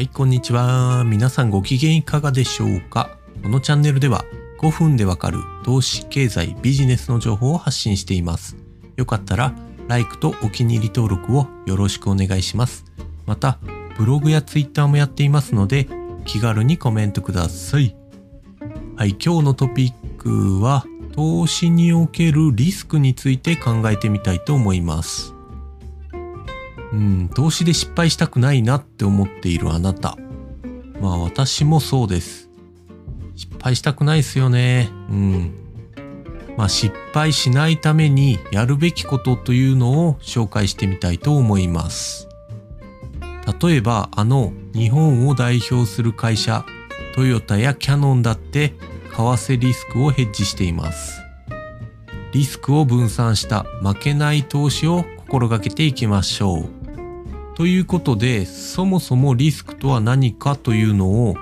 はい、こんにちは。皆さんご機嫌いかがでしょうか？このチャンネルでは5分でわかる投資、経済、ビジネスの情報を発信しています。よかったら、LIKE とお気に入り登録をよろしくお願いします。また、ブログや Twitter もやっていますので、気軽にコメントください。はい、今日のトピックは、投資におけるリスクについて考えてみたいと思います。うん、投資で失敗したくないなって思っているあなた。まあ私もそうです。失敗したくないですよね。うん。まあ失敗しないためにやるべきことというのを紹介してみたいと思います。例えばあの日本を代表する会社トヨタやキャノンだって為替リスクをヘッジしています。リスクを分散した負けない投資を心がけていきましょう。ということで、そもそもリスクとは何かというのを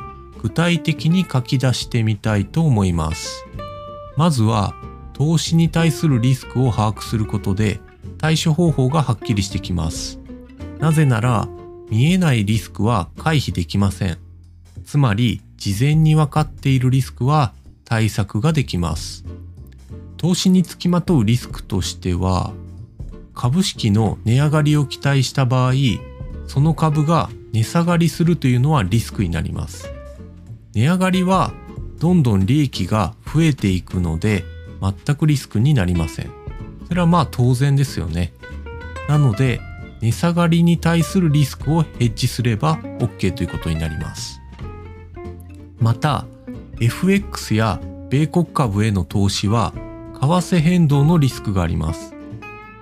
具体的に書き出してみたいと思います。まずは、投資に対するリスクを把握することで対処方法がはっきりしてきます。なぜなら、見えないリスクは回避できません。つまり、事前に分かっているリスクは対策ができます。投資につきまとうリスクとしては、株式の値上がりを期待した場合、その株が値下がりするというのはリスクになります。値上がりはどんどん利益が増えていくので全くリスクになりません。それはまあ当然ですよね。なので値下がりに対するリスクをヘッジすれば OK ということになります。また FX や米国株への投資は為替変動のリスクがあります。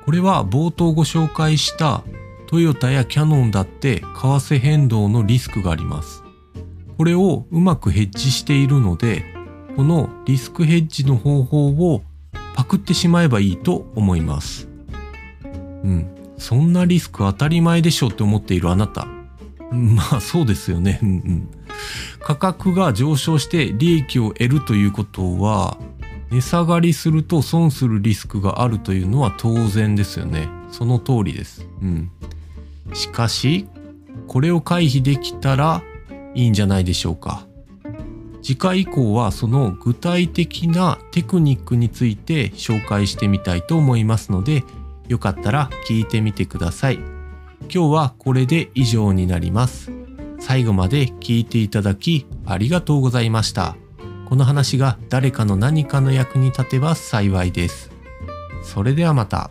これは冒頭ご紹介したトヨタやキャノンだって為替変動のリスクがあります。これをうまくヘッジしているので、このリスクヘッジの方法をパクってしまえばいいと思います。うん。そんなリスク当たり前でしょって思っているあなた。まあそうですよね。うんうん。価格が上昇して利益を得るということは、値下がりすると損するリスクがあるというのは当然ですよね。その通りです。うん。しかし、これを回避できたらいいんじゃないでしょうか。次回以降はその具体的なテクニックについて紹介してみたいと思いますので、よかったら聞いてみてください。今日はこれで以上になります。最後まで聞いていただきありがとうございました。この話が誰かの何かの役に立てば幸いです。それではまた。